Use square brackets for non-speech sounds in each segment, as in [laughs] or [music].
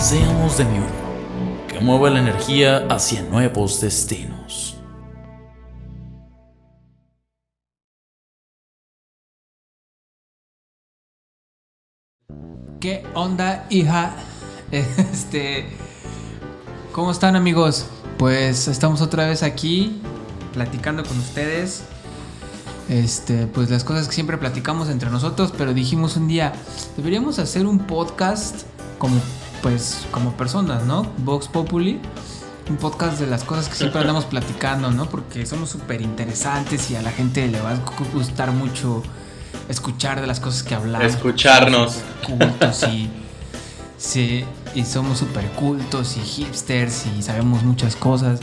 Seamos de mi uno, que mueva la energía hacia nuevos destinos. ¿Qué onda, hija? [laughs] Este. ¿Cómo están, amigos? Pues estamos otra vez aquí platicando con ustedes. Este, pues las cosas que siempre platicamos entre nosotros, pero dijimos un día, deberíamos hacer un podcast como pues como personas, ¿no? Vox Populi, un podcast de las cosas que siempre andamos [laughs] platicando, ¿no? Porque somos súper interesantes y a la gente le va a gustar mucho escuchar de las cosas que hablamos. Escucharnos. Cultos y, sí, y somos súper cultos y hipsters y sabemos muchas cosas.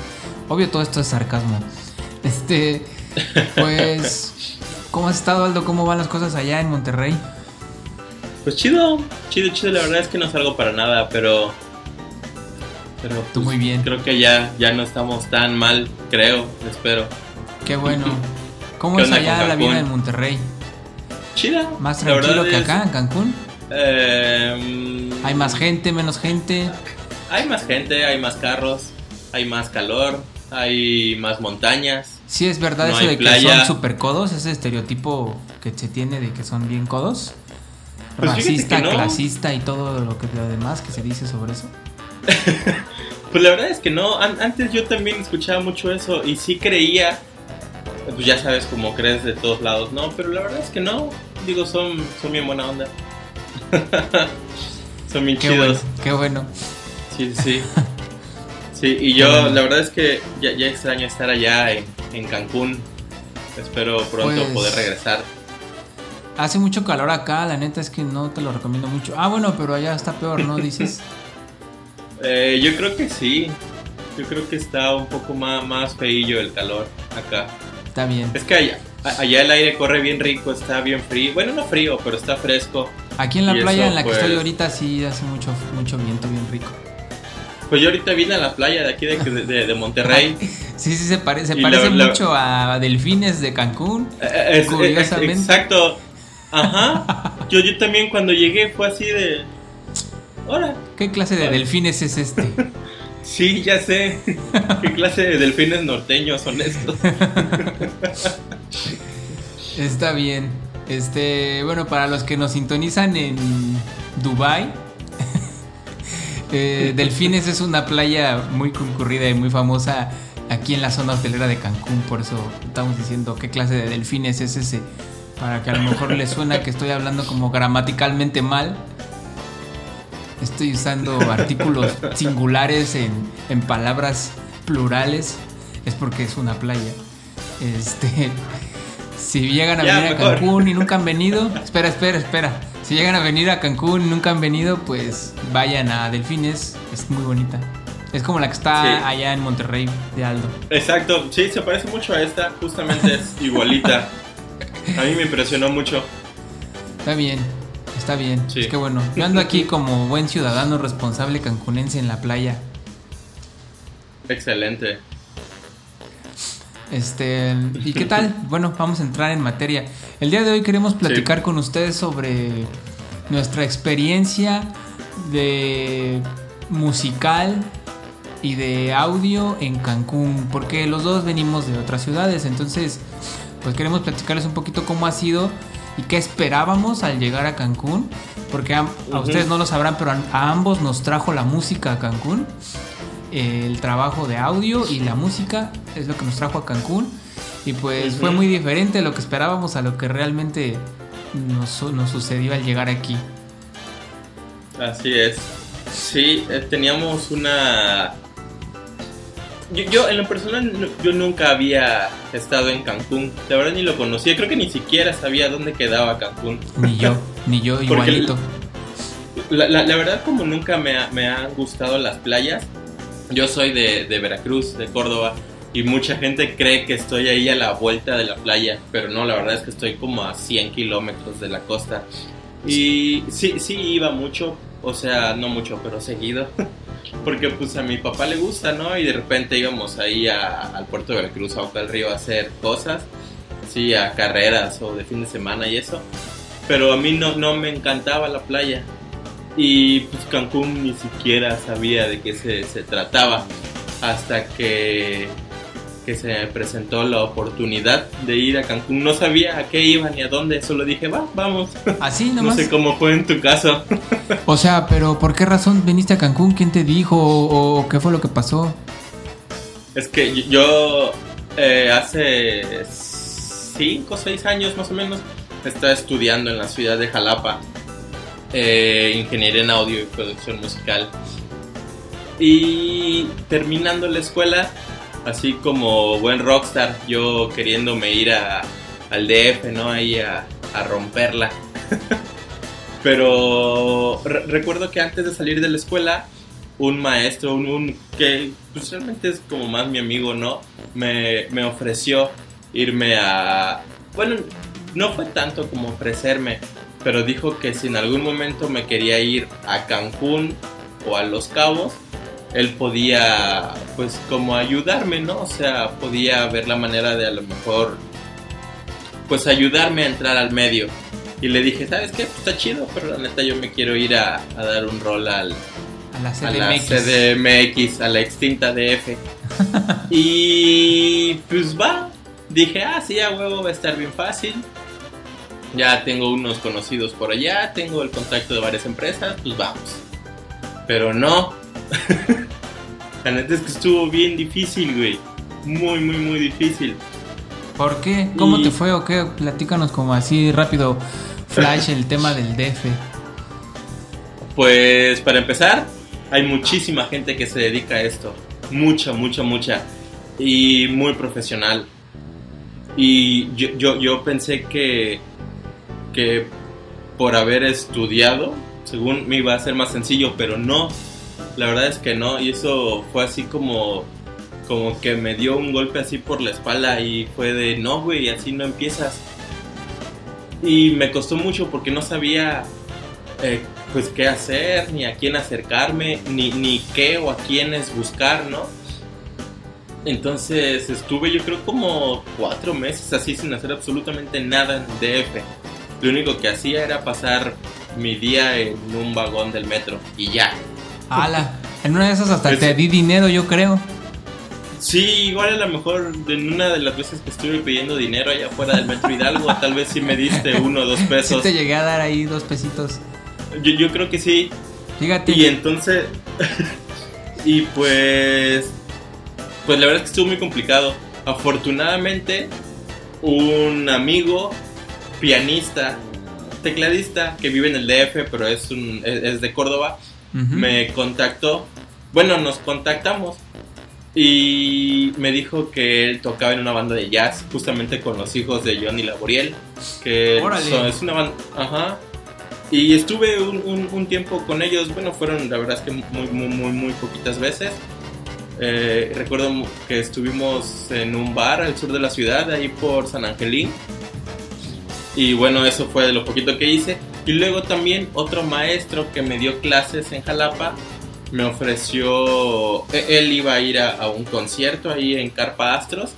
Obvio, todo esto es sarcasmo. Este, pues, [laughs] ¿cómo has estado, Aldo? ¿Cómo van las cosas allá en Monterrey? Pues chido, chido, chido. La verdad es que no salgo para nada, pero. Pero Tú pues, muy bien. Creo que ya, ya no estamos tan mal, creo, espero. Qué bueno. [laughs] ¿Cómo ¿Qué es allá la vida en Monterrey? Chida. ¿Más tranquilo que es- acá en Cancún? Eh, ¿Hay más gente, menos gente? Hay más gente, hay más carros, hay más calor, hay más montañas. Sí, es verdad No eso de que son super codos, ese estereotipo que se tiene de que son bien codos. Pues Racista, no. clasista y todo lo que lo demás que se dice sobre eso. [laughs] Pues la verdad es que no, An- antes yo también escuchaba mucho eso y sí creía, pues ya sabes cómo crees de todos lados, ¿no? Pero la verdad es que no, digo, son, son bien buena onda. [laughs] son bien Qué chidos. bueno, qué bueno. Sí, sí, sí. [laughs] Sí, y yo bueno. la verdad es que ya, ya extraño estar allá en, en Cancún. Espero pronto Pues- poder regresar. Hace mucho calor acá, la neta es que no te lo recomiendo mucho. Ah, bueno, pero allá está peor, ¿no? Dices. [laughs] Eh, yo creo que sí. Yo creo que está un poco más, más feillo el calor acá. Está bien. Es que allá, allá el aire corre bien rico, está bien frío. Bueno, no frío, pero está fresco. Aquí en la Y playa eso, en la que pues- estoy ahorita sí hace mucho, mucho viento bien rico. Pues yo ahorita vine a la playa de aquí de, de- de Monterrey. [laughs] Sí, sí, se, pare- se parece la- la- mucho a Delfines de Cancún. Eh, eh, es- Curiosamente. eh, exacto. Ajá. Yo, yo también cuando llegué fue así de... Ahora. ¿Qué clase de delfines es este? [laughs] Sí, ya sé. ¿Qué clase de delfines norteños son estos? [laughs] Está bien. Este, bueno, para los que nos sintonizan en Dubai, [laughs] eh, Delfines es una playa muy concurrida y muy famosa aquí en la zona hotelera de Cancún, por eso estamos diciendo qué clase de delfines es ese, para que a lo mejor les suena que estoy hablando como gramaticalmente mal. Estoy usando artículos singulares en, en palabras plurales, es porque es una playa. Este, si llegan a Ya, venir a. Cancún y nunca han venido, espera, espera, espera. Si llegan a venir a Cancún y nunca han venido, pues vayan a Delfines, es muy bonita. Es como la que está Sí. allá en Monterrey de Aldo. Exacto, sí, se parece mucho a esta. Justamente es igualita. [laughs] A mí me impresionó mucho. Está bien, está bien. Sí. Es que bueno, yo ando aquí como buen ciudadano responsable cancunense en la playa. Excelente. Este, ¿y qué tal? [laughs] Bueno, vamos a entrar en materia. El día de hoy queremos platicar con ustedes sobre nuestra experiencia de musical y de audio en Cancún, porque los dos venimos de otras ciudades, entonces pues queremos platicarles un poquito cómo ha sido y qué esperábamos al llegar a Cancún, porque a, ustedes no lo sabrán, pero a, a ambos nos trajo la música a Cancún el trabajo de audio y la música es lo que nos trajo a Cancún. Y pues fue muy diferente a lo que esperábamos, a lo que realmente nos, nos sucedió al llegar aquí. Así es. Sí, eh, teníamos una... Yo, yo, en lo personal, yo nunca había estado en Cancún. La verdad ni lo conocía. Creo que ni siquiera sabía dónde quedaba Cancún. Ni yo, ni yo igualito. la, la- la verdad como nunca me, ha- me han gustado las playas, yo soy de, de Veracruz, de Córdoba, y mucha gente cree que estoy ahí a la vuelta de la playa, pero no, la verdad es que estoy como a 100 kilómetros de la costa. Y sí, sí iba mucho, o sea, no mucho, pero seguido, [laughs] porque pues a mi papá le gusta, ¿no? Y de repente íbamos ahí al puerto de Veracruz, a Boca del Río, a hacer cosas, sí, a carreras o de fin de semana y eso. Pero a mí no, no me encantaba la playa. Y pues Cancún ni siquiera sabía de qué se, se trataba hasta que, que se presentó la oportunidad de ir a Cancún. No sabía a qué iba ni a dónde, solo dije, va, vamos. Así [laughs] No nomás. sé cómo fue en tu caso. O sea, pero ¿por qué razón viniste a Cancún? ¿Quién te dijo? ¿O, o qué fue lo que pasó? Es que yo eh, hace 5 o 6 años más o menos estaba estudiando en la ciudad de Jalapa eh, ingeniería en audio y producción musical. Y terminando la escuela, así como buen rockstar, yo queriéndome ir a, al DF, ¿no? Ahí a, romperla. [laughs] Pero re- recuerdo que antes de salir de la escuela, un maestro, un, un- que pues, realmente es como más mi amigo, ¿no? Me, me ofreció irme a... Bueno, no fue tanto como ofrecerme, pero dijo que si en algún momento me quería ir a Cancún o a Los Cabos, él podía, pues, como ayudarme, ¿no? O sea, podía ver la manera de a lo mejor, pues, ayudarme a entrar al medio. Y le dije, ¿sabes qué? Pues está chido, pero la neta yo me quiero ir a, a dar un rol al, A la a la CDMX. CDMX, a la extinta DF. [laughs] y pues va, dije, ah, sí, a huevo va a estar bien fácil. Ya tengo unos conocidos por allá, tengo el contacto de varias empresas, pues vamos. Pero no. [laughs] la neta es que estuvo bien difícil, güey. Muy, muy, muy difícil. ¿Por qué? ¿Cómo Y- te fue o qué? Platícanos como así rápido, flash, el tema del DF. Pues para empezar, hay muchísima gente que se dedica a esto. Mucha, mucha, mucha. Y muy profesional. Y yo, yo, yo pensé que, que por haber estudiado, según me iba a ser más sencillo, pero no. La verdad es que no. Y eso fue así como, como que me dio un golpe así por la espalda y fue de, no, güey, así no empiezas. Y me costó mucho porque no sabía eh, pues qué hacer, ni a quién acercarme, ni, ni qué o a quiénes buscar, ¿no? Entonces estuve yo creo como cuatro meses así sin hacer absolutamente nada en DF. Lo único que hacía era pasar mi día en un vagón del metro y ya. Ala, en una de esas hasta Pues- te di dinero, yo creo. Sí, igual a lo mejor en una de las veces que estuve pidiendo dinero allá afuera del metro Hidalgo, [laughs] tal vez sí me diste uno o dos Sí pesos. te llegué a dar ahí dos pesitos. Yo, yo creo que sí. Fíjate. Y entonces. [laughs] y pues. Pues la verdad es que estuvo muy complicado. Afortunadamente, un amigo pianista, tecladista, que vive en el DF, pero es, un, es, es de Córdoba, Me contactó. Bueno, nos contactamos. Y me dijo que él tocaba en una banda de jazz, justamente con los hijos de Johnny Laboriel. Que son- es una banda. Ajá. Y estuve un, un- un tiempo con ellos. Bueno, fueron la verdad es que muy, muy, muy, muy poquitas veces. Eh, recuerdo que estuvimos en un bar al sur de la ciudad, ahí por San Angelín. Y bueno, eso fue lo poquito que hice. Y luego también otro maestro que me dio clases en Jalapa me ofreció, e- él iba a ir a, a un concierto ahí en Carpa Astros,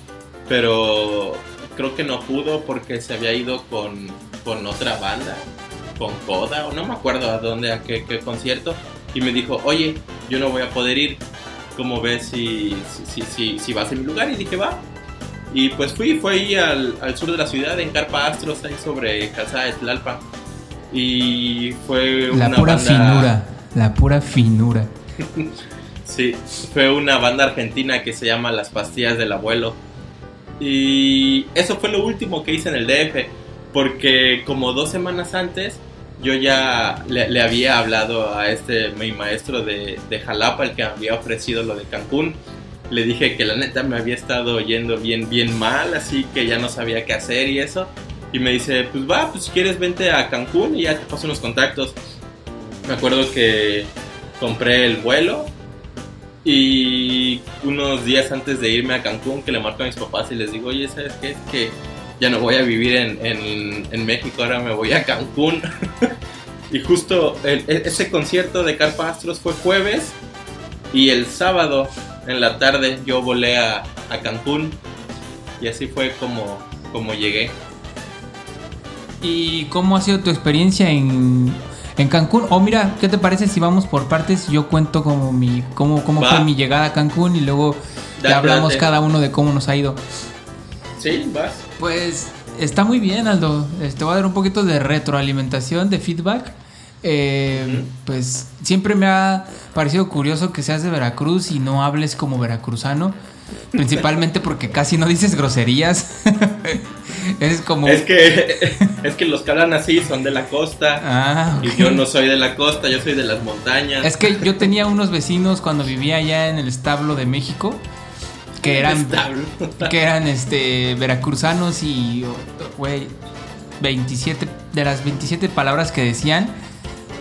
pero creo que no pudo porque se había ido con, con otra banda, con Coda, o no me acuerdo a dónde, a qué, concierto, y me dijo, oye, yo no voy a poder ir, ¿cómo ves si, si, si, si, si vas en mi lugar? Y dije, va. Y pues fui, fue ahí al, al sur de la ciudad, en Carpa Astros, ahí sobre Calzada de Tlalpan. Y fue La una pura banda... finura. La pura finura. [laughs] Sí, fue una banda argentina que se llama Las Pastillas del Abuelo. Y eso fue lo último que hice en el DF, porque como dos semanas antes yo ya le, le había hablado a este mi maestro de, de Jalapa, el que había ofrecido lo de Cancún. Le dije que la neta me había estado yendo bien, bien mal, así que ya no sabía qué hacer y eso. Y me dice, pues va, pues si quieres vente a Cancún y ya te paso unos contactos. me acuerdo que compré el vuelo y unos días antes de irme a Cancún que le marco a mis papás y les digo, oye, ¿sabes qué? Es que ya no voy a vivir en, en, México, ahora me voy a Cancún. [laughs] y justo e- ese concierto de Carpa Astros fue jueves y el sábado en la tarde yo volé a, a Cancún y así fue como, como llegué. ¿Y cómo ha sido tu experiencia en, en Cancún? O mira, ¿qué te parece si vamos por partes? Yo cuento como mi, cómo, cómo Va. fue mi llegada a Cancún y luego ya hablamos cada uno de cómo nos ha ido. ¿Sí? ¿Vas? Pues está muy bien, Aldo. Eh, Te voy a dar un poquito de retroalimentación, de feedback. Eh. Pues siempre me ha parecido curioso que seas de Veracruz y no hables como veracruzano. Principalmente porque casi no dices groserías. [laughs] Eres como... Es que, es que los que hablan así son de la costa. Ah, Y yo no soy de la costa, yo soy de las montañas. Es que yo tenía unos vecinos cuando vivía allá en el establo de México que eran que eran este veracruzanos y güey 27 de las 27 palabras que decían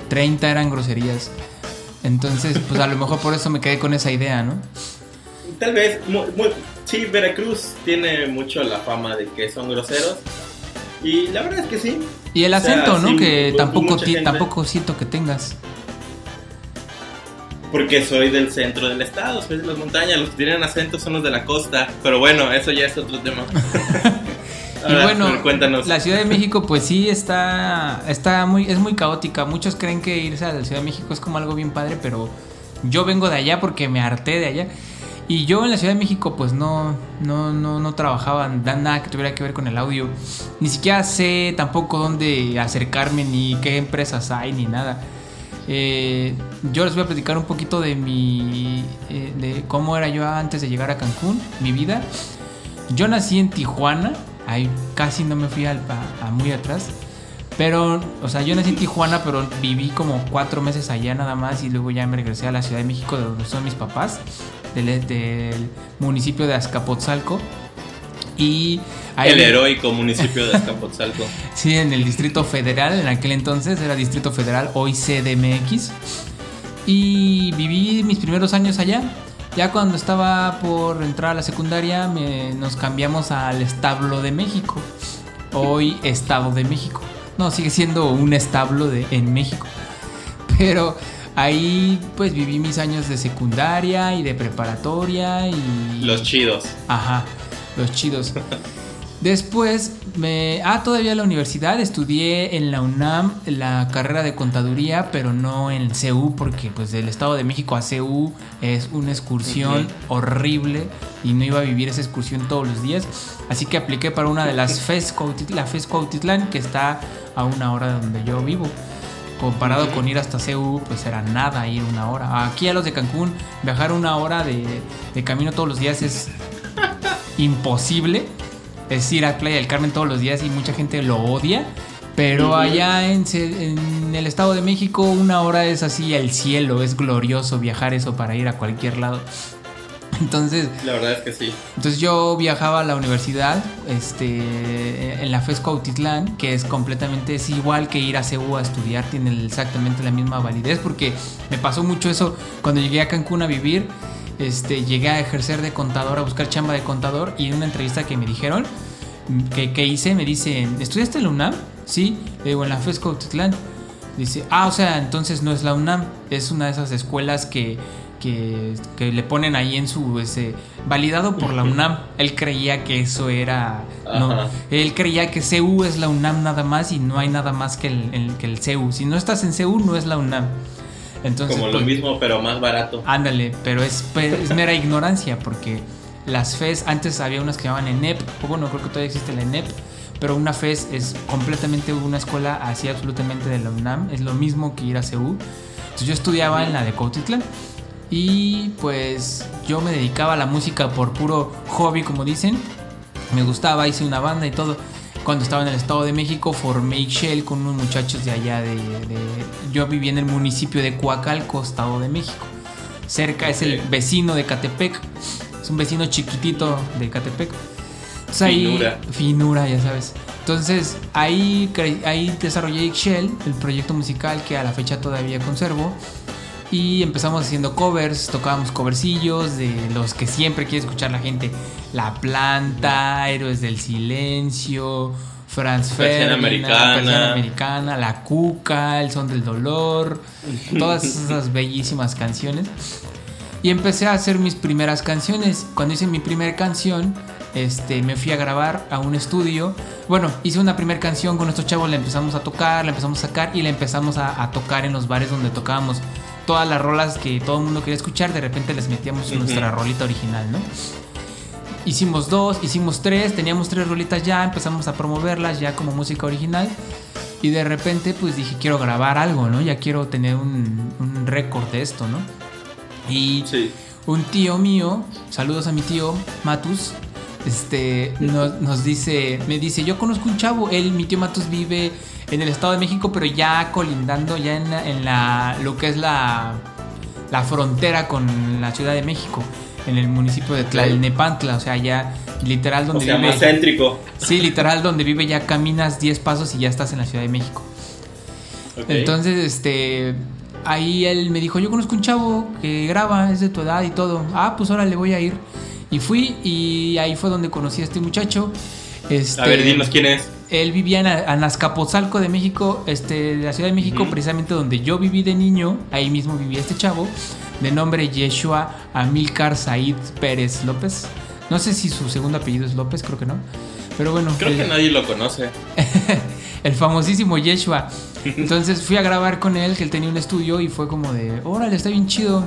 30 eran groserías. Entonces, pues a lo mejor por eso me quedé con esa idea, ¿no? Tal vez, muy, muy- sí, Veracruz tiene mucho la fama de que son groseros. Y la verdad es que sí. Y el O sea, acento, ¿no? sí, que tampoco tampoco siento que tengas. Porque soy del centro del estado, soy de las montañas. Los que tienen acento son los de la costa. Pero bueno, eso ya es otro tema. [laughs] [laughs] Y bueno, cuéntanos. la Ciudad de [laughs] México, pues sí está, está muy, es muy caótica. Muchos creen que irse a la Ciudad de México es como algo bien padre, pero yo vengo de allá porque me harté de allá. Y yo en la Ciudad de México, pues no, no, no, no trabajaba nada que tuviera que ver con el audio. Ni siquiera sé tampoco dónde acercarme, ni qué empresas hay, ni nada. Eh, yo les voy a platicar un poquito de mi, eh, de cómo era yo antes de llegar a Cancún, mi vida. Yo nací en Tijuana, ahí casi no me fui al- muy atrás. Pero, o sea, yo nací en Tijuana, pero viví como cuatro meses allá nada más y luego ya me regresé a la Ciudad de México, de donde son mis papás, del, del municipio de Azcapotzalco. Y ahí El heroico municipio de [laughs] Azcapotzalco. Sí, en el Distrito Federal, en aquel entonces era Distrito Federal, hoy CDMX. Y viví mis primeros años allá. Ya cuando estaba por entrar a la secundaria, me- nos cambiamos al establo de México. Hoy Estado de México. No, sigue siendo un establo de, en México. Pero ahí pues viví mis años de secundaria y de preparatoria y... Los chidos. Ajá, los chidos. Después me... Ah, todavía en la universidad estudié en la UNAM la carrera de contaduría, pero no en CU porque pues del Estado de México a CU es una excursión horrible y no iba a vivir esa excursión todos los días. Así que apliqué para una de las [laughs] FES, la FES Cuautitlán, que está a una hora de donde yo vivo. Comparado con ir hasta CU, pues era nada ir una hora. Aquí a los de Cancún, viajar una hora de, de camino todos los días es [laughs] imposible. Es ir a Playa del Carmen todos los días y mucha gente lo odia. Pero allá en, en el Estado de México una hora es así el cielo, es glorioso viajar eso para ir a cualquier lado. Entonces, La verdad es que sí. entonces yo viajaba a la universidad, este, en la FES Cuautitlán, que es completamente es igual que ir a CEU a estudiar, tiene exactamente la misma validez, porque me pasó mucho eso cuando llegué a Cancún a vivir, este, llegué a ejercer de contador, a buscar chamba de contador, y en una entrevista que me dijeron, que, que hice, me dicen, ¿estudiaste en la UNAM? Sí, le digo, en la FES Cuautitlán. Dice, ah, o sea, entonces no es la UNAM, es una de esas escuelas que, que, que le ponen ahí en su ese, validado por la. UNAM. Él creía que eso era. No, Ajá. él creía que CU es la UNAM nada más y no hay nada más que el, el- que el CU. Si no estás en CU, no es la UNAM. Entonces, Como lo pues, mismo, pero más barato. Ándale, pero es, pe- es mera ignorancia porque las FES, antes había unas que llamaban ENEP, o bueno, creo que todavía existe la ENEP, pero una FES es completamente una escuela así absolutamente de la UNAM, es lo mismo que ir a CEU. Entonces yo estudiaba en la de Cuautitlán y pues yo me dedicaba a la música por puro hobby, como dicen. Me gustaba, hice una banda y todo. Cuando estaba en el Estado de México formé Shell con unos muchachos de allá de, de- Yo vivía en el municipio de Coacalco, Estado de México. Cerca es el vecino de Catepec. Es un vecino chiquitito de Catepec. Entonces ahí- Finura. finura, ya sabes. Entonces ahí, ahí desarrollé Excel, el proyecto musical que a la fecha todavía conservo. Y empezamos haciendo covers, tocábamos covercillos de los que siempre quiere escuchar la gente. La Planta, Héroes del Silencio, Franz Ferdinand, Americana. Persiana Americana, La Cuca, El Son del Dolor, [laughs] todas esas bellísimas canciones. Y empecé a hacer mis primeras canciones. Cuando hice mi primera canción, este, me fui a grabar a un estudio. Bueno, hice una primera canción con estos chavos, la empezamos a tocar, la empezamos a sacar y la empezamos a, a tocar en los bares donde tocábamos todas las rolas que todo el mundo quería escuchar. De repente les metíamos Ujú. nuestra rolita original, ¿no? Hicimos dos, hicimos tres, teníamos tres rolitas ya, empezamos a promoverlas ya como música original. Y de repente pues dije, quiero grabar algo, ¿no? Ya quiero tener un, un récord de esto, ¿no? Y Sí. un tío mío, saludos a mi tío Matus, este, nos, nos dice, me dice, yo conozco un chavo, él, mi tío Matus vive en el Estado de México, pero ya colindando, ya en, en la, lo que es la, la frontera con la Ciudad de México, en el municipio de Tlalnepantla, o sea, ya literal O donde sea, vive. más céntrico. Sí, literal donde vive ya caminas 10 pasos y ya estás en la Ciudad de México. Entonces, este. Ahí él me dijo: Yo conozco un chavo que graba, es de tu edad y todo. Ah, pues ahora le voy a ir. Y fui, y ahí fue donde conocí a este muchacho. Este, A ver, dinos quién es. Él vivía en Azcapotzalco de México, este, de la Ciudad de México, precisamente donde yo viví de niño. Ahí mismo vivía este chavo, de nombre Yeshua Amilcar Said Pérez López. No sé si su segundo apellido es López, creo que no. Pero bueno, Creo el- que nadie lo conoce. [laughs] el famosísimo Yeshua. Entonces fui a grabar con él, que él tenía un estudio y fue como de, órale, está bien chido.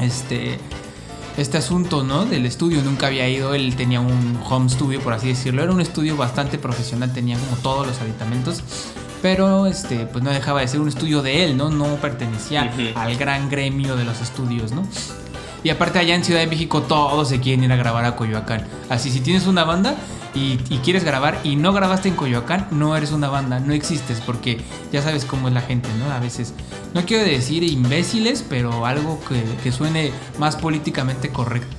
Este, este asunto, ¿no? Del estudio, nunca había ido, él tenía un home studio, por así decirlo. Era un estudio bastante profesional, tenía como todos los aditamentos. Pero este, pues no dejaba de ser un estudio de él, ¿no? No pertenecía al gran gremio de los estudios, ¿no? Y aparte allá en Ciudad de México todos se quieren ir a grabar a Coyoacán. Así si tienes una banda y, y quieres grabar y no grabaste en Coyoacán, no eres una banda, no existes porque ya sabes cómo es la gente, ¿no? A veces, no quiero decir imbéciles, pero algo que, que suene más políticamente correcto.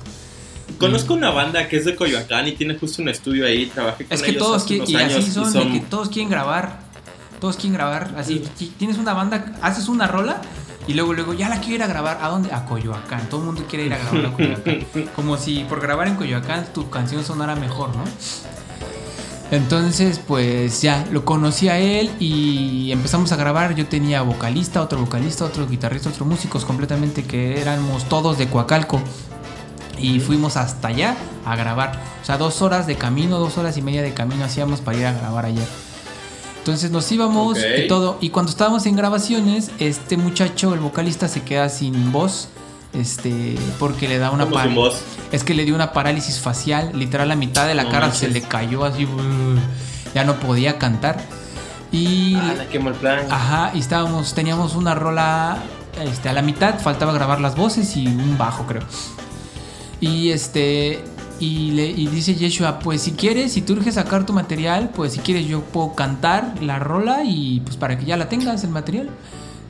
Conozco una banda que es de Coyoacán y tiene justo un estudio ahí. Trabajé con Es que ellos todos hace quieren, unos y años así y son, de que todos quieren grabar. Todos quieren grabar. Así, ti- tienes una banda, haces una rola y luego, luego, ya la quiero ir a grabar. ¿A dónde? A Coyoacán. Todo el mundo quiere ir a grabar a Coyoacán. [laughs] Como si por grabar en Coyoacán tu canción sonara mejor, ¿no? Entonces, pues ya lo conocí a él y empezamos a grabar. Yo tenía vocalista, otro vocalista, otro guitarrista, otro músicos completamente que éramos todos de Coacalco. Y fuimos hasta allá a grabar. O sea, dos horas de camino, dos horas y media de camino hacíamos para ir a grabar allá. Entonces nos íbamos y todo. Y cuando estábamos en grabaciones, este muchacho, el vocalista, se queda sin voz. Este, porque le da una Como par- sin voz. Es que le dio una parálisis facial. Literal, la mitad de la No cara manches. se le cayó así. brr, Ya no podía cantar. Y. Ah, quemó el plan. Ajá, y estábamos, teníamos una rola este, a la mitad, faltaba grabar las voces y un bajo, creo. Y este, y, le, y dice Yeshua, pues si quieres, si te urge sacar tu material, pues si quieres yo puedo cantar la rola y pues para que ya la tengas el material.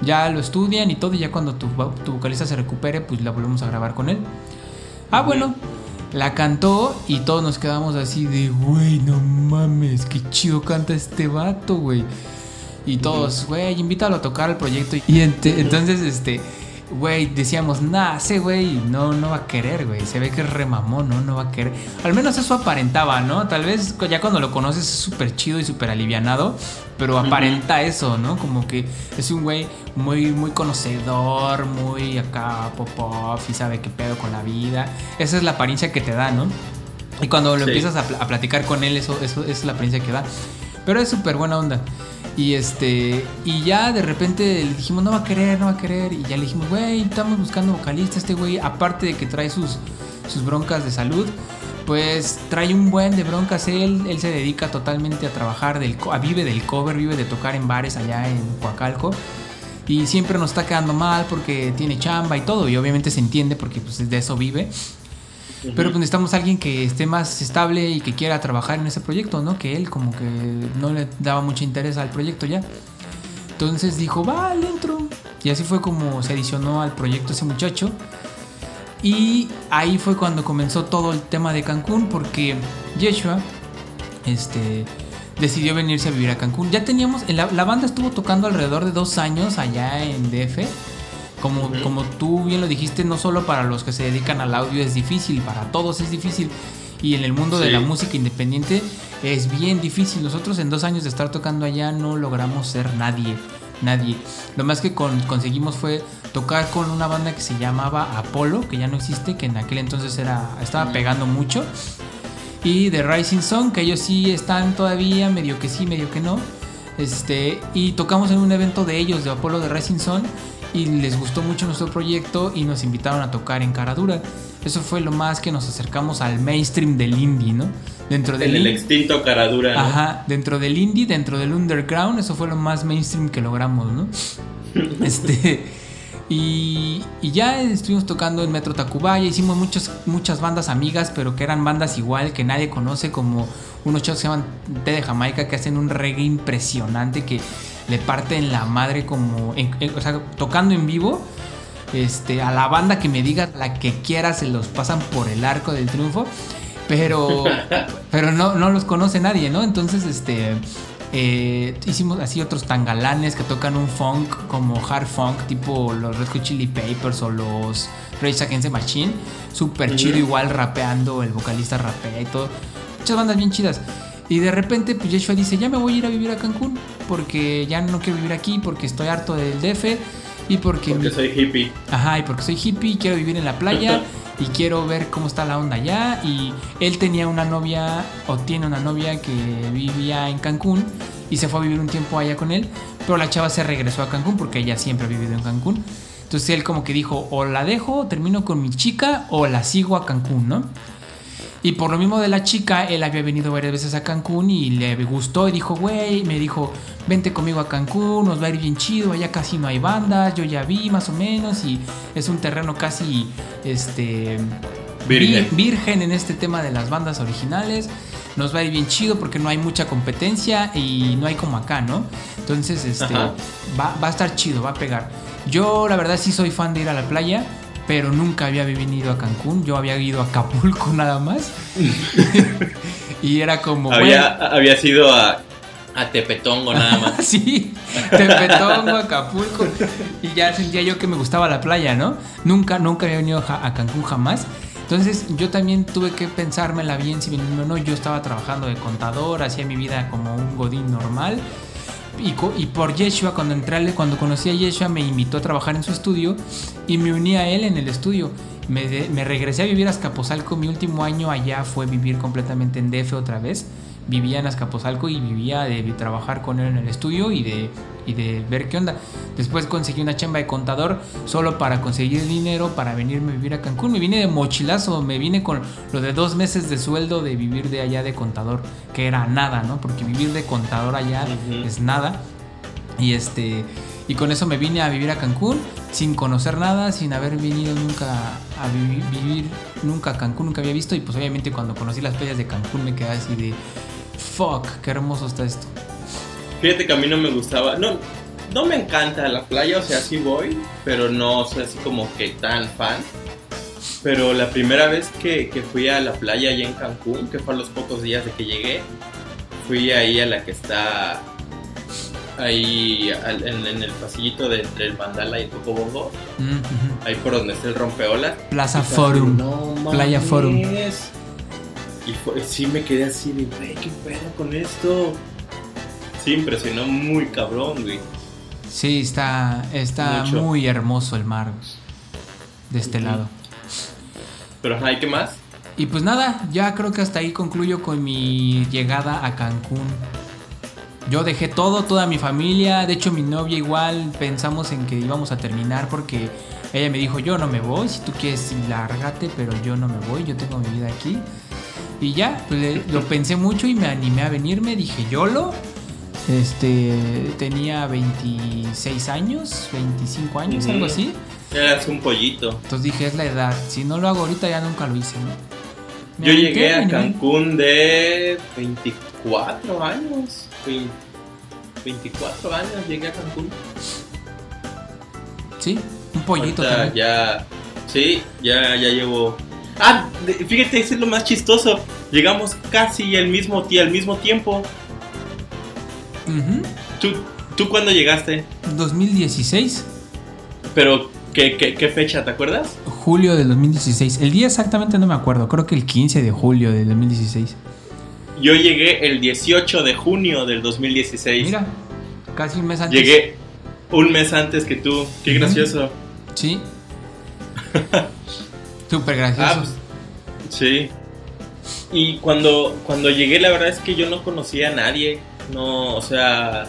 Ya lo estudian y todo, y ya cuando tu, vo- tu vocalista se recupere, pues la volvemos a grabar con él. Ah, bueno, la cantó y todos nos quedamos así de, güey, no mames, qué chido canta este vato, güey. Y todos, güey, invítalo a tocar el proyecto. Y entonces, este, güey, decíamos, nah, ese güey no, no va a querer, güey. Se ve que es remamón, ¿no? No va a querer. Al menos eso aparentaba, ¿no? Tal vez ya cuando lo conoces es súper chido y súper alivianado. Pero aparenta eso, ¿no? Como que es un güey muy, muy conocedor, muy acá pop pop y sabe qué pedo con la vida. Esa es la apariencia que te da, ¿no? Y cuando lo Sí. empiezas a, pl- a platicar con él, eso, eso, es la apariencia que da. Pero es súper buena onda. Y este. Y ya de repente le dijimos, no va a querer, no va a querer. Y ya le dijimos, güey, estamos buscando vocalista. Este güey, aparte de que trae sus, sus broncas de salud, pues trae un buen de broncas. Él, él se dedica totalmente a trabajar, del, vive del cover, vive de tocar en bares allá en Coacalco. Y siempre nos está quedando mal porque tiene chamba y todo. Y obviamente se entiende porque pues de eso vive. Pero pues necesitamos a alguien que esté más estable y que quiera trabajar en ese proyecto, ¿no? Que él como que no le daba mucho interés al proyecto ya. Entonces dijo, va, le entro. Y así fue como se adicionó al proyecto ese muchacho. Y ahí fue cuando comenzó todo el tema de Cancún, porque Yeshua, este, decidió venirse a vivir a Cancún. Ya teníamos, la, la banda estuvo tocando alrededor de dos años allá en DF. Como, Ujú. como tú bien lo dijiste, no solo para los que se dedican al audio es difícil, para todos es difícil. Y en el mundo de Sí. la música independiente es bien difícil. Nosotros en dos años de estar tocando allá no logramos ser nadie. Nadie. Lo más que con- conseguimos fue tocar con una banda que se llamaba Apolo, que ya no existe, que en aquel entonces era, estaba pegando mucho. Y The Rising Sun, que ellos sí están todavía, medio que sí, medio que no. Este, y tocamos en un evento de ellos, de Apolo de Rising Sun, y les gustó mucho nuestro proyecto y nos invitaron a tocar en Caradura. Eso fue lo más que nos acercamos al mainstream del indie, ¿no? Dentro del el extinto Caradura. ¿no? Ajá, dentro del indie, dentro del underground, eso fue lo más mainstream que logramos, ¿no? [laughs] este. Y, y ya estuvimos tocando en Metro Tacubaya, hicimos muchas, muchas bandas amigas, pero que eran bandas igual que nadie conoce, como unos chavos que se llaman Té de Jamaica, que hacen un reggae impresionante, que le parten la madre como, en- en- o sea, tocando en vivo. Este, a la banda que me diga la que quiera se los pasan por el arco del triunfo. Pero, [laughs] pero no, no los conoce nadie, ¿no? Entonces, este. eh, hicimos así otros tangalanes que tocan un funk como hard funk, tipo los Red Hot Chili Papers o los Rage Against the Machine. Súper chido, igual rapeando, el vocalista rapea y todo. Muchas bandas bien chidas. Y de repente, pues Yeshua dice: Ya me voy a ir a vivir a Cancún porque ya no quiero vivir aquí, porque estoy harto del DF y porque, Porque mi- soy hippie. Ajá, y porque soy hippie, quiero vivir en la playa [laughs] y quiero ver cómo está la onda allá. Y él tenía una novia, o tiene una novia que vivía en Cancún y se fue a vivir un tiempo allá con él. Pero la chava se regresó a Cancún porque ella siempre ha vivido en Cancún. Entonces él como que dijo, o la dejo, termino con mi chica, o la sigo a Cancún, ¿no? Y por lo mismo de la chica, él había venido varias veces a Cancún y le gustó y dijo, güey, me dijo, vente conmigo a Cancún, nos va a ir bien chido, allá casi no hay bandas, yo ya vi más o menos y es un terreno casi, este, Virgen. vi- virgen en este tema de las bandas originales. Nos va a ir bien chido porque no hay mucha competencia y no hay como acá, ¿no? Entonces, este, va, va a estar chido, va a pegar. Yo, la verdad, sí soy fan de ir a la playa, pero nunca había venido a Cancún. Yo había ido a Acapulco [laughs] nada más. [laughs] y era como. Había, había sido a, a Tepetongo nada más. [laughs] sí, Tepetongo, Acapulco. Y ya sentía yo que me gustaba la playa, ¿no? Nunca, nunca había venido a Cancún jamás. Entonces yo también tuve que pensármela bien si venirme o no. Yo estaba trabajando de contador, hacía mi vida como un godín normal. Y, por Yeshua, cuando entré, cuando conocí a Yeshua, me invitó a trabajar en su estudio y me uní a él en el estudio. Me, me regresé a vivir a Azcapotzalco. Mi último año allá fue vivir completamente en DF otra vez. Vivía en Azcapotzalco y vivía de trabajar con él en el estudio y de, y de ver qué onda. Después conseguí una chamba de contador solo para conseguir dinero para venirme a vivir a Cancún. Me vine de mochilazo, me vine con lo de dos meses de sueldo de vivir de allá de contador, que era nada, ¿no? Porque vivir de contador allá Ujú. es nada. Y este y con eso me vine a vivir a Cancún sin conocer nada, sin haber venido nunca a vivi- vivir nunca a Cancún, nunca había visto y pues obviamente cuando conocí las playas de Cancún me quedé así de fuck, qué hermoso está esto. Fíjate que a mí no me gustaba. No, no me encanta la playa, o sea, sí voy, pero no soy así como que tan fan. Pero la primera vez que, que fui a la playa allá en Cancún, que fue a los pocos días de que llegué, fui ahí a la que está ahí al- en, en el pasillito de entre el Mandala y el Cocobongo, Mm, ahí por donde está el rompeolas. Plaza Forum. No Playa. Forum. Y fue- sí me quedé así de, güey, ¿qué pedo con esto? Sí, impresionó muy cabrón, güey. Sí, está, está Mucho. muy hermoso el mar de este lado. Pero, ajá, ¿y qué más? Y pues nada, ya creo que hasta ahí concluyo con mi llegada a Cancún. Yo dejé todo, toda mi familia, de hecho mi novia igual pensamos en que íbamos a terminar porque ella me dijo, yo no me voy, si tú quieres lárgate, pero yo no me voy, yo tengo mi vida aquí. Y ya, pues, lo pensé mucho y me animé a venirme, dije, YOLO. Este, tenía 26 años, 25 años, algo así. Eras un pollito. Entonces dije, es la edad, si no lo hago ahorita ya nunca lo hice, ¿no? Me Yo llegué a. Cancún de 24 años. Vein- 24 años llegué a Cancún. Sí, un pollito Ahorita también. ya. Sí, ya, ya llevo. Ah, fíjate, eso es lo más chistoso. Llegamos casi al mismo, al mismo tiempo. ¿Tú, ¿Tú cuándo llegaste? 2016, Pero, ¿qué, qué, qué fecha? ¿Te acuerdas? julio del 2016. El día exactamente no me acuerdo, creo que el 15 de julio del 2016. Yo llegué el 18 de junio del 2016. Mira, casi un mes antes. Llegué un mes antes que tú. Qué gracioso. Sí. [laughs] Súper Ah, gracioso. pues, sí. Y cuando, cuando llegué, la verdad es que yo no conocía a nadie. No, o sea,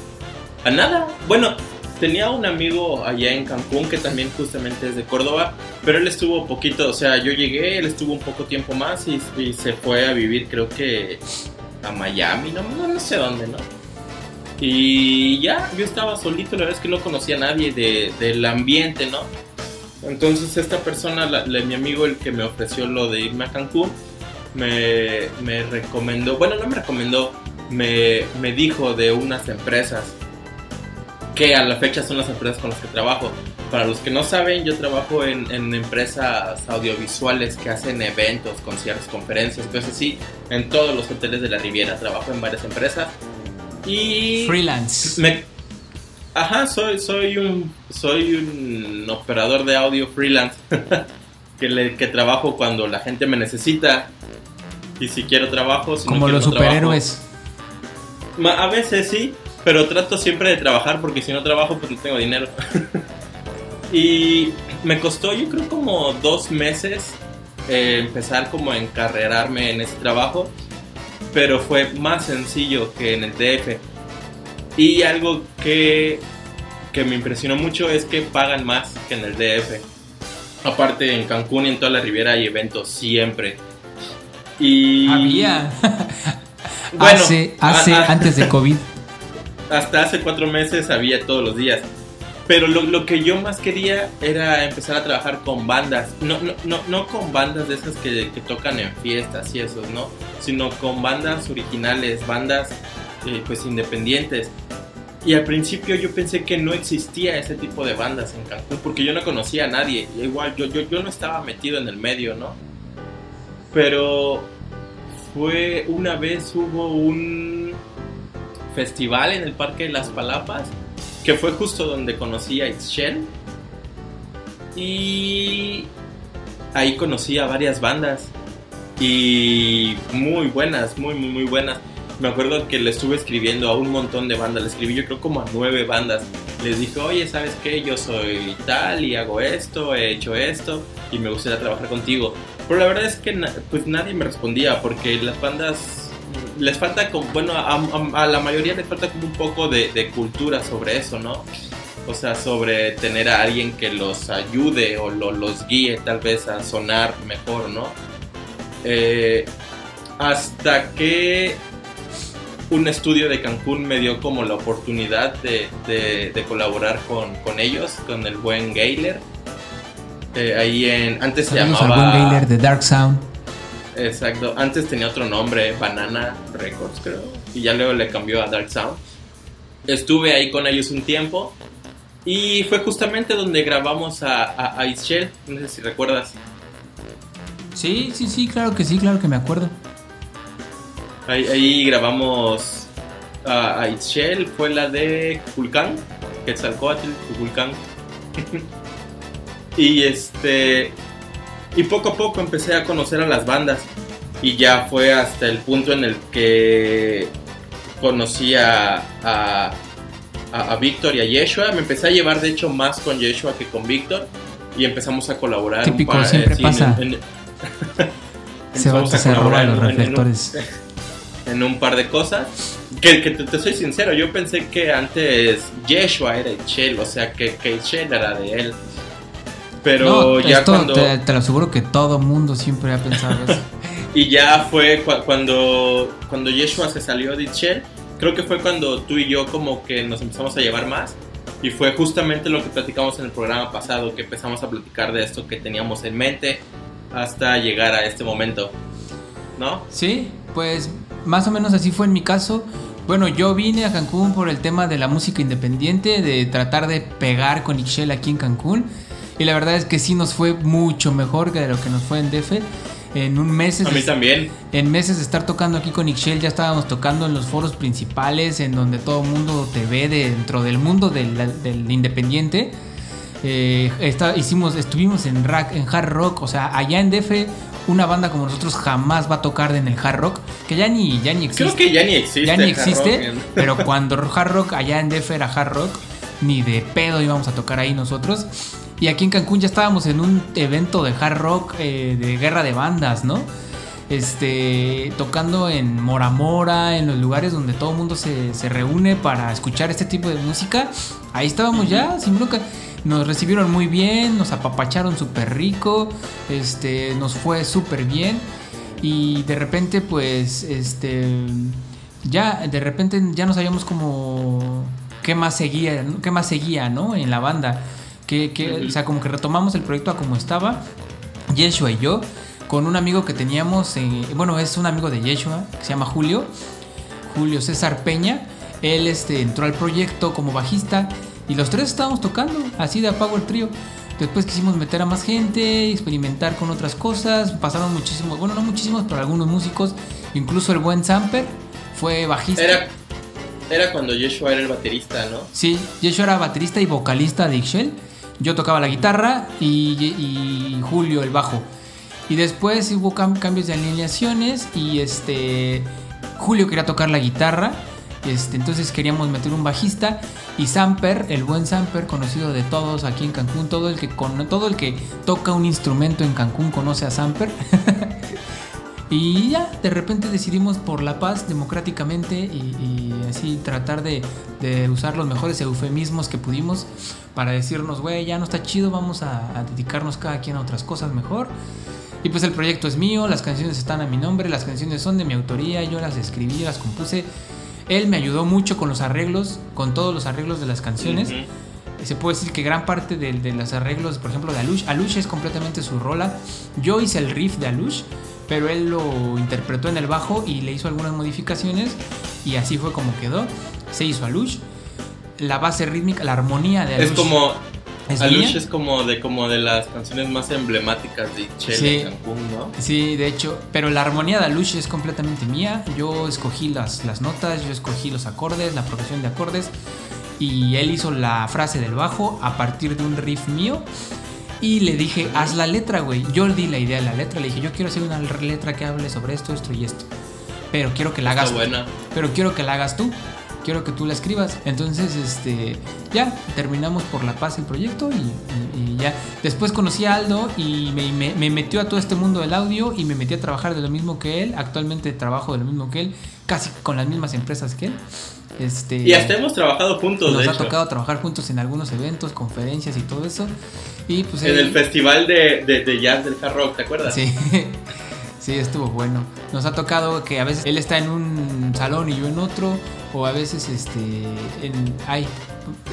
a nada. Bueno, tenía un amigo allá en Cancún que también justamente es de Córdoba, pero él estuvo poquito, o sea, yo llegué, él estuvo un poco tiempo más y, y se fue a vivir, creo que a Miami, no, no, no sé dónde, ¿no? Y ya, yo estaba solito, la verdad es que no conocía a nadie de- del ambiente, ¿no? Entonces esta persona, la- la- mi amigo, el que me ofreció lo de irme a Cancún, me, me recomendó, bueno, no me recomendó, me, me dijo de unas empresas que a la fecha son las empresas con las que trabajo. Para los que no saben, yo trabajo en, en empresas audiovisuales que hacen eventos, conciertos, conferencias, cosas así, en todos los hoteles de la Riviera. Trabajo en varias empresas. Y Freelance. me- ajá, soy, soy, un, soy un operador de audio freelance [laughs] que, le, que trabajo cuando la gente me necesita. Y si quiero trabajo, si Como los trabajo. superhéroes. A veces sí, pero trato siempre de trabajar porque si no trabajo pues no tengo dinero. [laughs] y me costó yo creo como dos meses eh, empezar como a encarrerarme en ese trabajo, pero fue más sencillo que en el DF. Y algo que, que me impresionó mucho es que pagan más que en el DF. Aparte en Cancún y en toda la Riviera hay eventos siempre. Y Había. [laughs] Bueno, hace, hace antes de COVID. [laughs] hasta hace cuatro meses había todos los días. Pero lo, lo que yo más quería era empezar a trabajar con bandas. No, no, no, no con bandas de esas que, que tocan en fiestas y eso, ¿no? Sino con bandas originales, bandas eh, pues independientes. Y al principio yo pensé que no existía ese tipo de bandas en Cancún porque yo no conocía a nadie. Igual yo, yo, yo no estaba metido en el medio, ¿no? Pero fue una vez hubo un festival en el Parque de las Palapas, que fue justo donde conocí a Ixchel. Y ahí conocí a varias bandas. Y muy buenas, muy, muy, muy buenas. Me acuerdo que le estuve escribiendo a un montón de bandas. Le escribí yo creo como a nueve bandas. Les dije, oye, ¿sabes qué? Yo soy tal y hago esto, he hecho esto y me gustaría trabajar contigo. Pero la verdad es que pues nadie me respondía porque las bandas les falta bueno, a, la mayoría les falta como un poco de, cultura sobre eso, ¿no? O sea, sobre tener a alguien que los ayude o lo- los guíe tal vez a sonar mejor, ¿no? Eh, hasta que un estudio de Cancún me dio como la oportunidad de, de- de colaborar con, con ellos, con el buen Gayler. Eh, ahí en, antes se Saludos al llamaba... buen Gayler de Dark Sound. Exacto, antes tenía otro nombre, Banana Records creo, y ya luego le cambió a Dark Sound. Estuve ahí con ellos un tiempo y fue justamente donde grabamos a, a, a Ischel, no sé si recuerdas. Sí, sí, sí, claro que sí, claro que me acuerdo. Ahí, ahí grabamos a, a Ischel, fue la de Kukulcán, Quetzalcoatl, Kukulcán. [laughs] y este. Y poco a poco empecé a conocer a las bandas. Y ya fue hasta el punto en el que conocí a, a, a- a Víctor y a Yeshua. Me empecé a llevar, de hecho, más con Yeshua que con Víctor. Y empezamos a colaborar. un Típico, par- siempre sí, pasa. en- en- [laughs] Se, va, a roban colaborar los en reflectores. [laughs] en un par de cosas. Que, que te, te soy sincero, yo pensé que antes Yeshua era Shell, o sea que, que Shell era de él. Pero no, ya esto cuando. te, te lo aseguro que todo mundo siempre ha pensado eso. [laughs] Y ya fue cu- cuando, cuando Yeshua se salió de Shell, creo que fue cuando tú y yo como que nos empezamos a llevar más. Y fue justamente lo que platicamos en el programa pasado, que empezamos a platicar de esto que teníamos en mente hasta llegar a este momento. ¿No? Sí, pues más o menos así fue en mi caso. Bueno, yo vine a Cancún por el tema de la música independiente, de tratar de pegar con Ixchel aquí en Cancún. Y la verdad es que sí nos fue mucho mejor que de lo que nos fue en DF. En un mes. A mí también. En meses de estar tocando aquí con Ixchel, ya estábamos tocando en los foros principales, en donde todo el mundo te ve dentro del mundo del, del independiente. Eh, hicimos, estuvimos en, rack, en hard rock, o sea, allá en DF una banda como nosotros jamás va a tocar en el hard rock, que ya ni, ya ni existe. Creo que ya ni existe. Ya ni existe, pero [laughs] cuando hard rock allá en DF era hard rock, ni de pedo íbamos a tocar ahí nosotros. Y aquí en Cancún ya estábamos en un evento de hard rock eh, de guerra de bandas, ¿no? Este, tocando en Mora Mora, en los lugares donde todo el mundo se, se reúne para escuchar este tipo de música. Ahí estábamos ya, sin bronca. Nos recibieron muy bien, nos apapacharon súper rico, este, nos fue súper bien. Y de repente, pues, este, ya, de repente ya no sabíamos como qué más seguía, qué más seguía, ¿no? En la banda. Que, O sea, como que retomamos el proyecto a como estaba, Yeshua y yo, con un amigo que teníamos, bueno, es un amigo de Yeshua, que se llama Julio, Julio César Peña. Él este, entró al proyecto como bajista y los tres estábamos tocando, así de apago el trío. Después quisimos meter a más gente, experimentar con otras cosas. Pasaron muchísimos, bueno, no muchísimos, pero algunos músicos. Incluso el buen Samper fue bajista. Era, era cuando Yeshua era el baterista, ¿no? Sí, Yeshua era baterista y vocalista de Ixchel. Yo tocaba la guitarra y, Julio el bajo. Y después hubo cambios de alineaciones y este Julio quería tocar la guitarra este, entonces queríamos meter un bajista y Samper, el buen Samper, conocido de todos aquí en Cancún, todo el que, con, todo el que toca un instrumento en Cancún conoce a Samper. [laughs] y ya, de repente decidimos por la paz democráticamente y, así tratar de, usar los mejores eufemismos que pudimos para decirnos, güey, ya no está chido, vamos a, a dedicarnos cada quien a otras cosas mejor. Y pues el proyecto es mío, las canciones están a mi nombre, las canciones son de mi autoría, yo las escribí, las compuse él me ayudó mucho con los arreglos, con todos los arreglos de las canciones. Se puede decir que gran parte de, los arreglos, por ejemplo, de Alush, Alush es completamente su rola. Yo hice el riff de Alush, pero él lo interpretó en el bajo y le hizo algunas modificaciones y así fue como quedó. Se hizo Alush. La base rítmica, la armonía de Alush. Es como Alush es como de como de las canciones más emblemáticas de Chile Cancún, ¿no? Sí, de hecho, pero la armonía de Alush es completamente mía. Yo escogí las, las notas, yo escogí los acordes, la progresión de acordes y él hizo la frase del bajo a partir de un riff mío. Y le dije, haz la letra, güey. Yo le di la idea de la letra. Le dije, yo quiero hacer una letra que hable sobre esto, esto y esto. Pero quiero que la hagas. buena. Pero quiero que la hagas tú quiero que tú la escribas. Entonces, este, ya, terminamos por la paz el proyecto y, ya. Después conocí a Aldo y me, metió a todo este mundo del audio y me metí a trabajar de lo mismo que él. Actualmente trabajo de lo mismo que él, casi con las mismas empresas que él. Este, y hasta hemos trabajado juntos. Nos ha tocado trabajar juntos en algunos eventos, conferencias y todo eso. Y pues en el festival de, de, jazz del Hard Rock, ¿te acuerdas? Sí. [laughs] Sí, estuvo bueno. Nos ha tocado que a veces él está en un salón y yo en otro, o a veces este, en, hay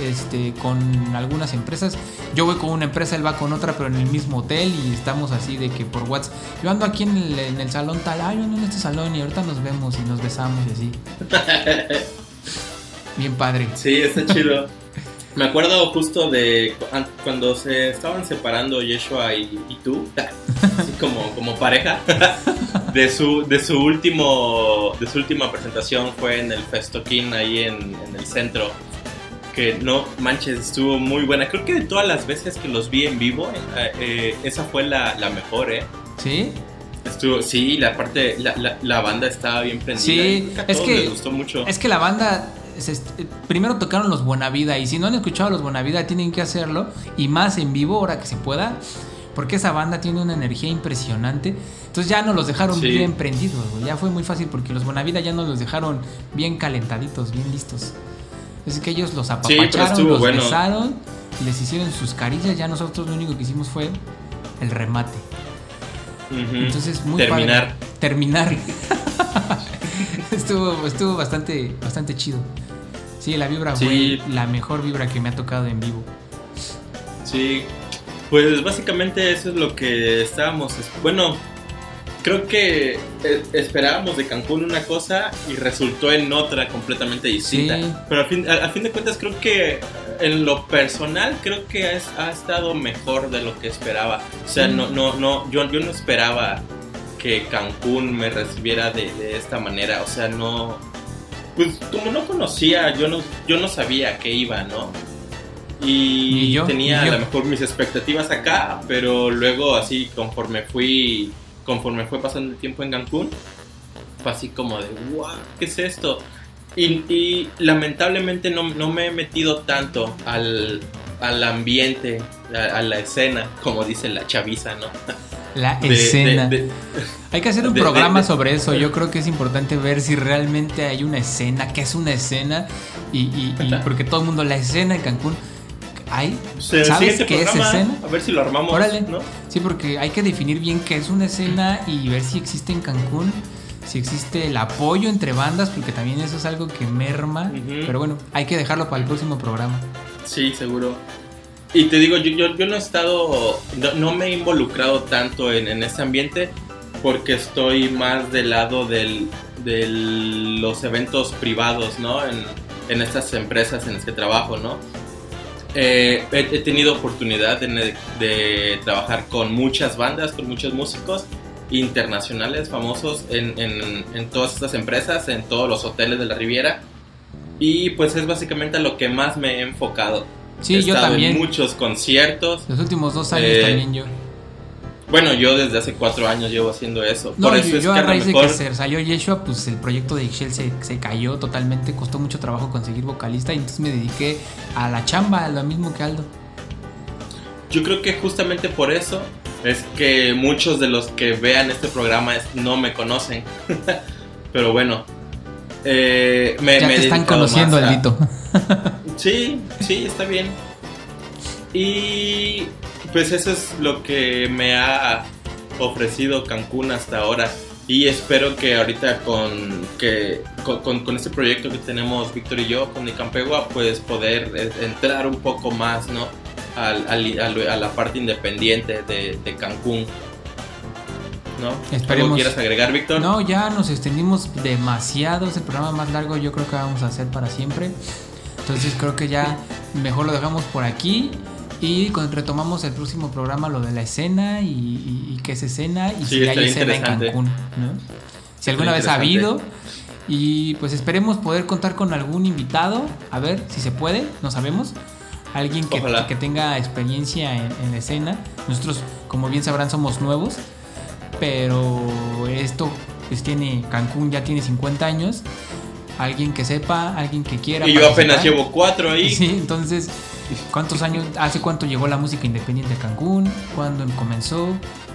este, con algunas empresas. Yo voy con una empresa, él va con otra, pero en el mismo hotel y estamos así de que por WhatsApp. Yo ando aquí en el, en el salón tal, ay, yo ando en este salón y ahorita nos vemos y nos besamos y así. [laughs] Bien padre. Sí, está chido. Me acuerdo justo de cuando se estaban separando Yeshua y, tú, [laughs] así como, como pareja, [laughs] de su, de su último, de su última presentación fue en el Festoquín ahí en, el centro. Que no manches, estuvo muy buena. Creo que de todas las veces que los vi en vivo, eh, eh, esa fue la, mejor, ¿eh? ¿Sí? Estuvo, sí, la parte, la, la, banda estaba bien prendida. Sí, es que, me gustó mucho. Es que la banda primero tocaron los Buenavida y si no han escuchado los Buenavida tienen que hacerlo y más en vivo ahora que se pueda porque esa banda tiene una energía impresionante. Entonces ya nos los dejaron bien prendidos, ya fue muy fácil porque los Buenavida ya nos los dejaron bien calentaditos, bien listos. Es que ellos los apapacharon, los besaron, les hicieron sus carillas, ya nosotros lo único que hicimos fue el remate. Entonces muy terminar. Terminar. [laughs] estuvo, estuvo bastante, bastante chido. Sí, la vibra fue la mejor vibra que me ha tocado en vivo. Sí, pues básicamente eso es lo que estábamos. Bueno, creo que eh, esperábamos de Cancún una cosa y resultó en otra completamente distinta. Pero a fin, fin de cuentas creo que en lo personal creo que ha, estado mejor de lo que esperaba. O sea, no, no, no, yo, yo no esperaba que Cancún me recibiera de, de esta manera. O sea, no. Pues como no conocía, yo no, yo no sabía que iba, ¿no? Y yo, tenía a lo mejor mis expectativas acá, pero luego así conforme fui, conforme fue pasando el tiempo en Cancún, fue así como de, wow, ¿qué es esto? Y, y lamentablemente no, no me he metido tanto al, al ambiente, a, a la escena, como dice la chaviza, ¿no? [laughs] La De- escena. de- Hay que hacer un programa sobre eso. Yo creo que es importante ver si realmente hay una escena, qué es una escena. Y, y- y porque todo el mundo, la escena en Cancún. ¿Hay? ¿Sabes qué es escena? A ver si lo armamos, Órale. ¿no? Sí, porque hay que definir bien qué es una escena y ver si existe en Cancún, si existe el apoyo entre bandas, porque también eso es algo que merma. Pero bueno, hay que dejarlo para el próximo programa. Sí, seguro. Y te digo, yo, yo, no he estado, no, no me he involucrado tanto en, en ese ambiente porque estoy más del lado del, de los eventos privados, ¿no? En, en estas empresas en las que trabajo, ¿no? Eh, he, he tenido oportunidad de, de trabajar con muchas bandas, con muchos músicos internacionales famosos en, en, en todas estas empresas, en todos los hoteles de la Riviera. Y pues es básicamente a lo que más me he enfocado. Sí, he yo también. en muchos conciertos. Los últimos dos años Eh, también yo. Bueno, yo desde hace cuatro años llevo haciendo eso. No, Por eso yo, es yo que a raíz de que se salió Yeshua, pues el proyecto de Ixchel se, se cayó totalmente, costó mucho trabajo conseguir vocalista y entonces me dediqué a la chamba, a lo mismo que Aldo. yo creo que justamente por eso es que muchos de los que vean este programa es- no me conocen. [laughs] Pero bueno, eh, me, Ya me te están conociendo, Aldito. Sí, sí, está bien. Y pues eso es lo que me ha ofrecido Cancún hasta ahora. Y espero que ahorita con, que, con, con- con este proyecto que tenemos Víctor y yo, con Nicampegua, pues poder eh, entrar un poco más, ¿no? Al- al- al- a la parte independiente de, de Cancún. ¿No? Esperemos. ¿Algo quieras agregar, Víctor? No, ya nos extendimos demasiado, es el programa más largo yo creo que vamos a hacer para siempre. Entonces creo que ya mejor lo dejamos por aquí y retomamos el próximo programa lo de la escena y, y- y qué es escena y Sí, si hay escena en. Cancún. ¿no? Si alguna vez ha habido y pues esperemos poder contar con algún invitado, a ver si se puede, no sabemos. Alguien que, tenga experiencia en, en la escena. Nosotros, como bien sabrán, somos nuevos pero esto pues tiene Cancún ya tiene 50 años alguien que sepa alguien que quiera Y yo apenas participar. llevo cuatro ahí. sí entonces cuántos años hace cuánto llegó la música independiente a Cancún cuándo comenzó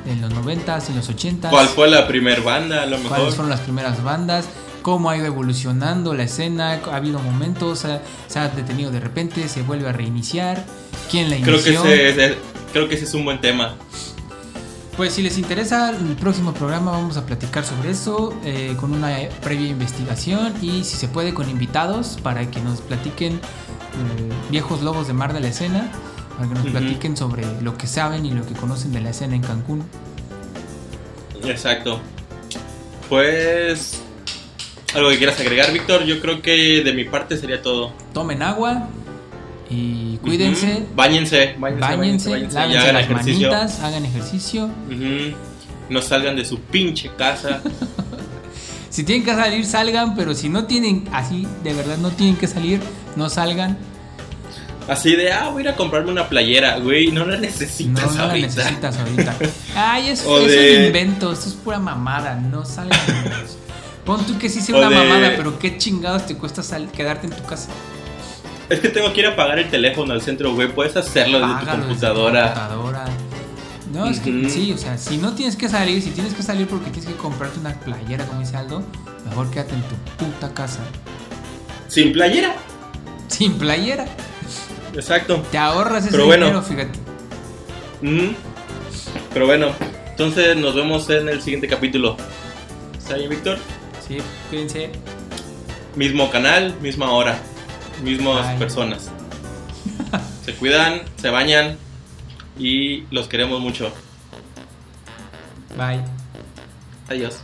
en los 90s en los 80s ¿Cuál fue la primer banda? A lo mejor. cuáles fueron las primeras bandas cómo ha ido evolucionando la escena ha habido momentos ha- se ha detenido de repente se vuelve a reiniciar quién la Creo que, inició ese, ese- creo que ese es un buen tema. Pues si les interesa, el próximo programa vamos a platicar sobre eso eh, con una previa investigación y si se puede con invitados para que nos platiquen eh, viejos lobos de mar de la escena, para que nos platiquen sobre lo que saben y lo que conocen de la escena en Cancún. Exacto. Pues. ¿Algo que quieras agregar, Víctor? Yo creo que de mi parte sería todo. Tomen agua y cuídense, Ujú. Báñense, báñense, báñense, báñense, lávense y hagan las ejercicio. manitas, hagan ejercicio. No salgan de su pinche casa. [laughs] Si tienen que salir, salgan, pero si no tienen, así de verdad no tienen que salir, no salgan. Así de, ah, voy a ir a comprarme una playera, güey. No la No, necesitas no la ahorita. necesitas ahorita. [laughs] Ay, es, O es un invento, esto es pura mamada, no salgan. Pon tú que sí sea O una de- mamada, pero qué chingados te cuesta sal- quedarte en tu casa. Es que tengo que ir a pagar el teléfono al centro, güey. Puedes hacerlo desde tu Págalo desde tu computadora. No, es que sí, o sea, si no tienes que salir, si tienes que salir porque tienes que comprarte una playera, como dice Aldo, mejor quédate en tu puta casa. Sin playera. Sin playera. Exacto. Te ahorras ese Pero bueno. dinero, fíjate. Pero bueno, entonces nos vemos en el siguiente capítulo. ¿Está bien, Víctor? Sí, cuídense. Mismo canal, misma hora, mismas Ay. personas. se cuidan, se bañan y los queremos mucho. Bye. Adiós.